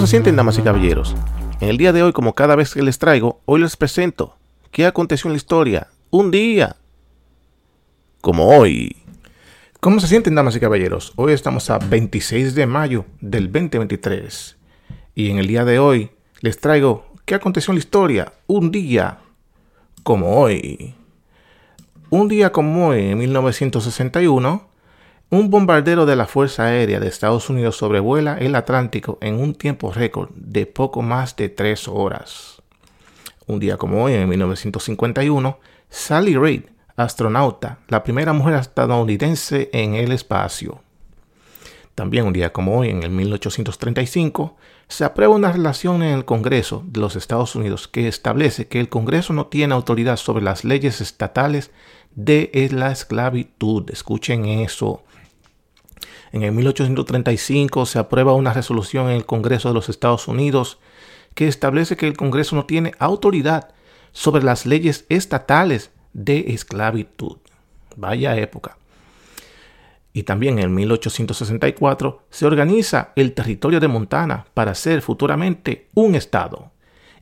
¿Cómo se sienten, damas y caballeros? En el día de hoy, como cada vez que les traigo, hoy les presento qué aconteció en la historia. Un día. Como hoy. ¿Cómo se sienten, damas y caballeros? Hoy estamos a 26 de mayo del 2023. Y en el día de hoy les traigo qué aconteció en la historia. Un día. Como hoy. Un día como hoy, en 1961, un bombardero de la Fuerza Aérea de Estados Unidos sobrevuela el Atlántico en un tiempo récord de poco más de tres horas. Un día como hoy, en 1951, Sally Reid, astronauta, la primera mujer estadounidense en el espacio. También un día como hoy, en el 1835, se aprueba una relación en el Congreso de los Estados Unidos que establece que el Congreso no tiene autoridad sobre las leyes estatales de la esclavitud. Escuchen eso. En el 1835 se aprueba una resolución en el Congreso de los Estados Unidos que establece que el Congreso no tiene autoridad sobre las leyes estatales de esclavitud. Vaya época. Y también en 1864 se organiza el territorio de Montana para ser futuramente un estado.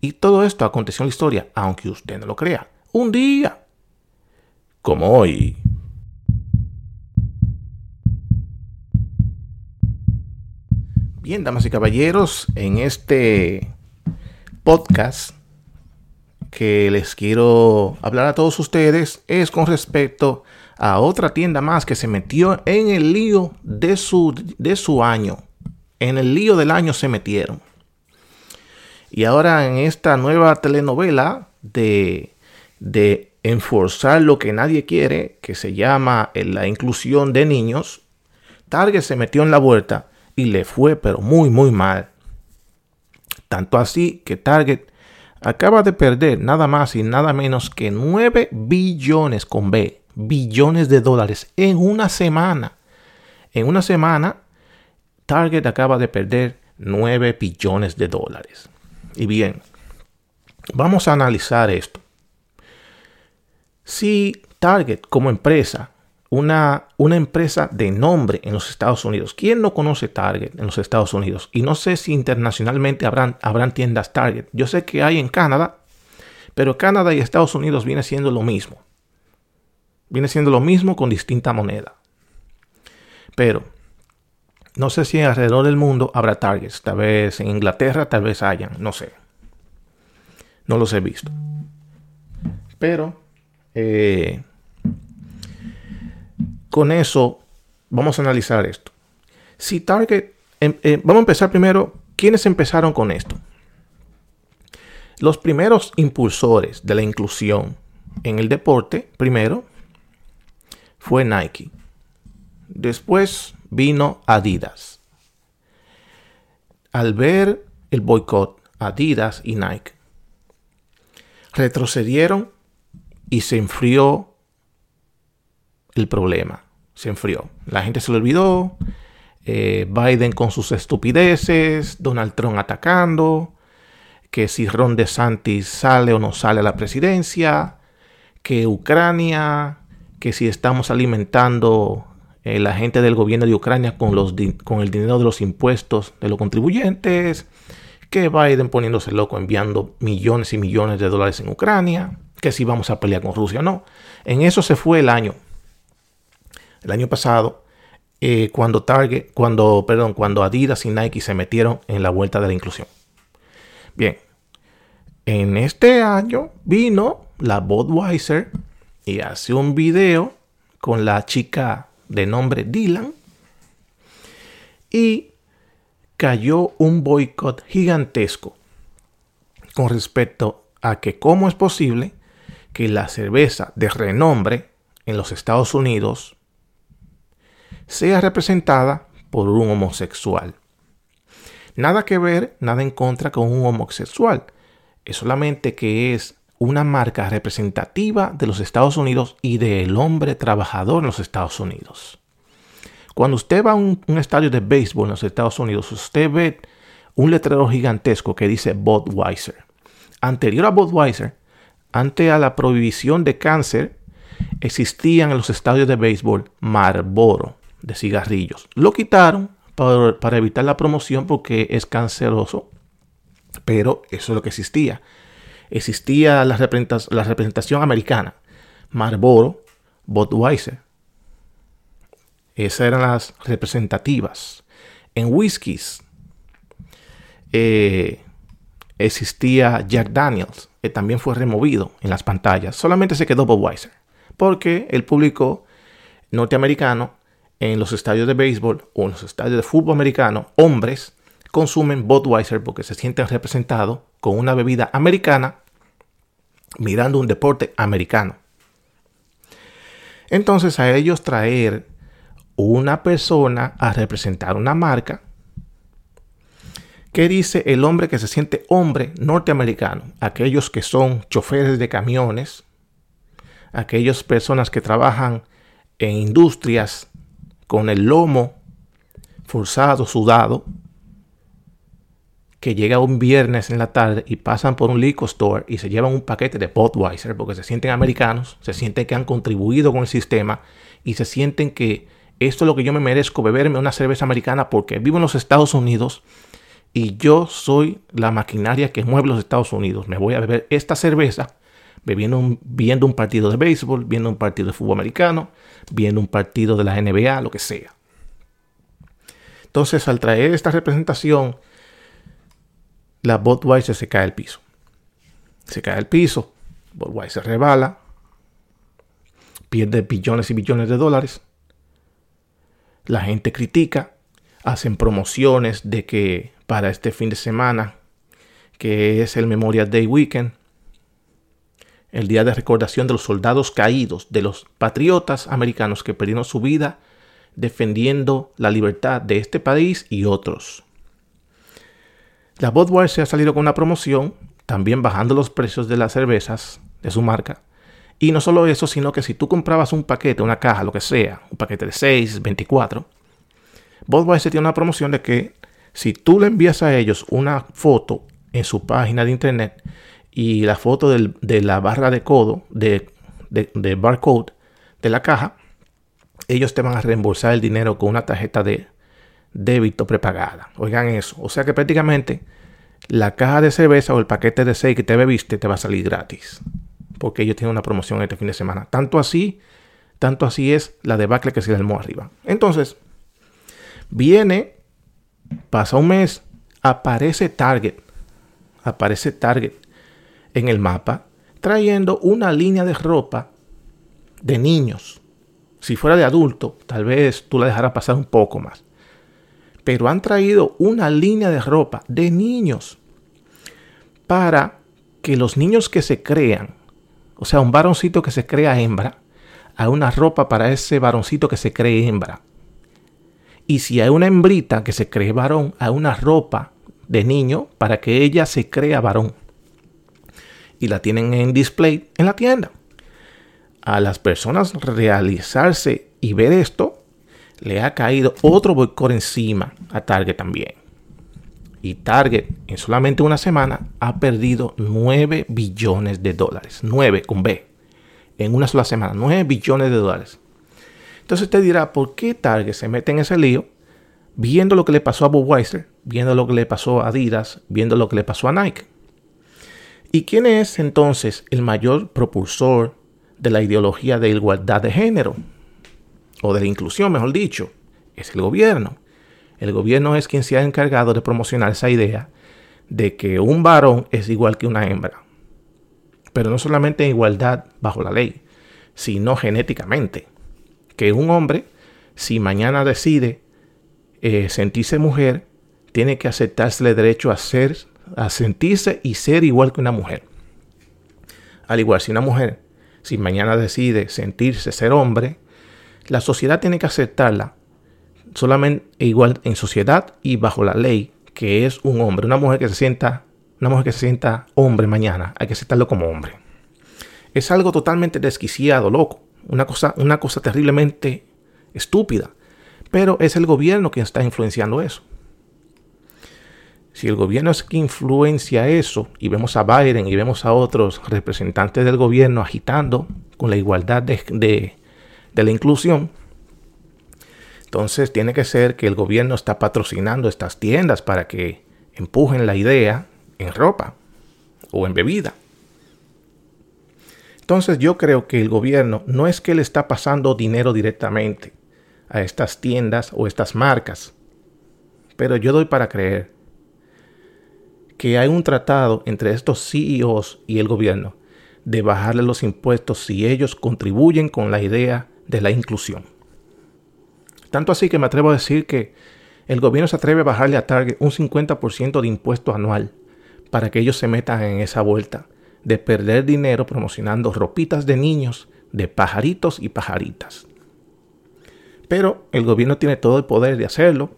Y todo esto aconteció en la historia, aunque usted no lo crea. Un día, como hoy. Bien, damas y caballeros, en este podcast que les quiero hablar a todos ustedes es con respecto a otra tienda más que se metió en el lío de su, de su año. En el lío del año se metieron. Y ahora en esta nueva telenovela de, de enforzar lo que nadie quiere, que se llama la inclusión de niños, Target se metió en la vuelta y le fue pero muy muy mal. Tanto así que Target acaba de perder nada más y nada menos que 9 billones con B, billones de dólares en una semana. En una semana, Target acaba de perder 9 billones de dólares. Y bien, vamos a analizar esto. Si Target como empresa una, una empresa de nombre en los Estados Unidos. ¿Quién no conoce Target en los Estados Unidos? Y no sé si internacionalmente habrán, habrán tiendas Target. Yo sé que hay en Canadá, pero Canadá y Estados Unidos viene siendo lo mismo. Viene siendo lo mismo con distinta moneda. Pero no sé si alrededor del mundo habrá Targets. Tal vez en Inglaterra, tal vez hayan. No sé. No los he visto. Pero eh, con eso vamos a analizar esto. Si Target, em, eh, vamos a empezar primero, ¿quiénes empezaron con esto? Los primeros impulsores de la inclusión en el deporte, primero, fue Nike. Después vino Adidas. Al ver el boicot, Adidas y Nike retrocedieron y se enfrió el problema se enfrió. La gente se lo olvidó. Eh, Biden con sus estupideces, Donald Trump atacando, que si Ron DeSantis sale o no sale a la presidencia, que Ucrania, que si estamos alimentando eh, la gente del gobierno de Ucrania con, los con el dinero de los impuestos de los contribuyentes, que Biden poniéndose loco enviando millones y millones de dólares en Ucrania, que si vamos a pelear con Rusia o no. En eso se fue el año el año pasado, eh, cuando Target, cuando, perdón, cuando Adidas y Nike se metieron en la vuelta de la inclusión. Bien, en este año vino la Budweiser y hace un video con la chica de nombre Dylan y cayó un boicot gigantesco con respecto a que cómo es posible que la cerveza de renombre en los Estados Unidos sea representada por un homosexual. Nada que ver, nada en contra con un homosexual. Es solamente que es una marca representativa de los Estados Unidos y del hombre trabajador en los Estados Unidos. Cuando usted va a un, estadio de béisbol en los Estados Unidos, usted ve un letrero gigantesco que dice Budweiser. Anterior a Budweiser, ante a la prohibición de cáncer, existían en los estadios de béisbol Marlboro de cigarrillos. Lo quitaron para evitar la promoción porque es canceroso. Pero eso es lo que existía. Existía la, representación, la representación americana. Marlboro, Budweiser. Esas eran las representativas. En whiskies eh, existía Jack Daniels, que también fue removido en las pantallas. Solamente se quedó Budweiser. Porque el público norteamericano en los estadios de béisbol o en los estadios de fútbol americano, hombres consumen Budweiser porque se sienten representados con una bebida americana mirando un deporte americano. Entonces a ellos traer una persona a representar una marca, ¿qué dice el hombre que se siente hombre norteamericano? Aquellos que son choferes de camiones, aquellas personas que trabajan en industrias con el lomo forzado, sudado, que llega un viernes en la tarde y pasan por un liquor store y se llevan un paquete de Budweiser porque se sienten americanos, se sienten que han contribuido con el sistema y se sienten que esto es lo que yo me merezco, beberme una cerveza americana porque vivo en los Estados Unidos y yo soy la maquinaria que mueve los Estados Unidos. Me voy a beber esta cerveza viendo un partido de béisbol, viendo un partido de fútbol americano, viendo un partido de la NBA, lo que sea. Entonces, al traer esta representación, la Budweiser se cae al piso. Se cae al piso, Budweiser rebala, pierde billones y billones de dólares. La gente critica, hacen promociones de que para este fin de semana, que es el Memorial Day Weekend, el día de recordación de los soldados caídos, de los patriotas americanos que perdieron su vida defendiendo la libertad de este país y otros. La Budweiser ha salido con una promoción, también bajando los precios de las cervezas de su marca. Y no solo eso, sino que si tú comprabas un paquete, una caja, lo que sea, un paquete de 6, 24, Budweiser tiene una promoción de que si tú le envías a ellos una foto en su página de internet, y la foto de la barra de codo, de, de, barcode de la caja, ellos te van a reembolsar el dinero con una tarjeta de débito prepagada. Oigan eso. O sea que prácticamente la caja de cerveza o el paquete de 6 que te bebiste te va a salir gratis. Porque ellos tienen una promoción este fin de semana. Tanto así, tanto así es la debacle que se armó arriba. Entonces, viene, pasa un mes, aparece Target. Aparece Target en el mapa trayendo una línea de ropa de niños. Si fuera de adulto, tal vez tú la dejaras pasar un poco más. Pero han traído una línea de ropa de niños para que los niños que se crean, o sea, un varoncito que se crea hembra, hay una ropa para ese varoncito que se cree hembra. Y si hay una hembrita que se cree varón, hay una ropa de niño para que ella se crea varón y la tienen en display en la tienda. A las personas realizarse y ver esto, le ha caído otro boicot encima a Target también. Y Target en solamente una semana ha perdido 9 billones de dólares. 9 con B. En una sola semana. 9 billones de dólares. Entonces usted dirá, ¿por qué Target se mete en ese lío? Viendo lo que le pasó a Budweiser, viendo lo que le pasó a Adidas, viendo lo que le pasó a Nike. ¿Y quién es entonces el mayor propulsor de la ideología de igualdad de género? O de la inclusión, mejor dicho. Es el gobierno. El gobierno es quien se ha encargado de promocionar esa idea de que un varón es igual que una hembra. Pero no solamente en igualdad bajo la ley, sino genéticamente. Que un hombre, si mañana decide eh, sentirse mujer, tiene que aceptarse el derecho a ser a sentirse y ser igual que una mujer. Al igual, si una mujer, si mañana decide sentirse ser hombre, la sociedad tiene que aceptarla solamente igual en sociedad y bajo la ley que es un hombre. Una mujer que se sienta, una mujer que se sienta hombre mañana, hay que aceptarlo como hombre. Es algo totalmente desquiciado, loco. Una cosa, una cosa terriblemente estúpida. Pero es el gobierno quien está influenciando eso. Si el gobierno es que influencia eso, y vemos a Biden y vemos a otros representantes del gobierno agitando con la igualdad de, la inclusión, Entonces tiene que ser que el gobierno está patrocinando estas tiendas para que empujen la idea en ropa o en bebida. Entonces yo creo que el gobierno no es que le está pasando dinero directamente a estas tiendas o estas marcas, pero yo doy para creer que hay un tratado entre estos CEOs y el gobierno de bajarle los impuestos si ellos contribuyen con la idea de la inclusión. Tanto así que me atrevo a decir que el gobierno se atreve a bajarle a Target un 50% de impuesto anual para que ellos se metan en esa vuelta de perder dinero promocionando ropitas de niños, de pajaritos y pajaritas. Pero el gobierno tiene todo el poder de hacerlo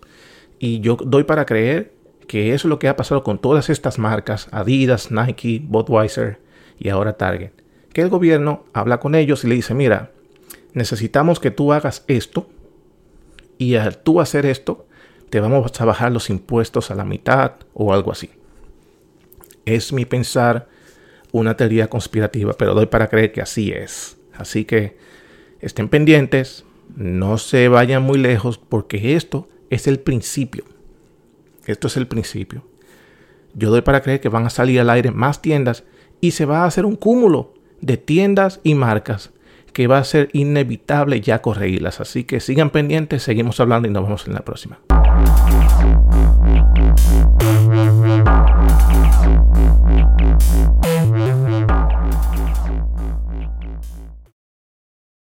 y yo doy para creer que es lo que ha pasado con todas estas marcas, Adidas, Nike, Budweiser y ahora Target. Que el gobierno habla con ellos y le dice, mira, necesitamos que tú hagas esto y al tú hacer esto, te vamos a bajar los impuestos a la mitad o algo así. Es mi pensar una teoría conspirativa, pero doy para creer que así es. Así que estén pendientes, no se vayan muy lejos porque esto es el principio. Esto es el principio. Yo doy para creer que van a salir al aire más tiendas y se va a hacer un cúmulo de tiendas y marcas que va a ser inevitable ya corregirlas. Así que sigan pendientes, seguimos hablando y nos vemos en la próxima.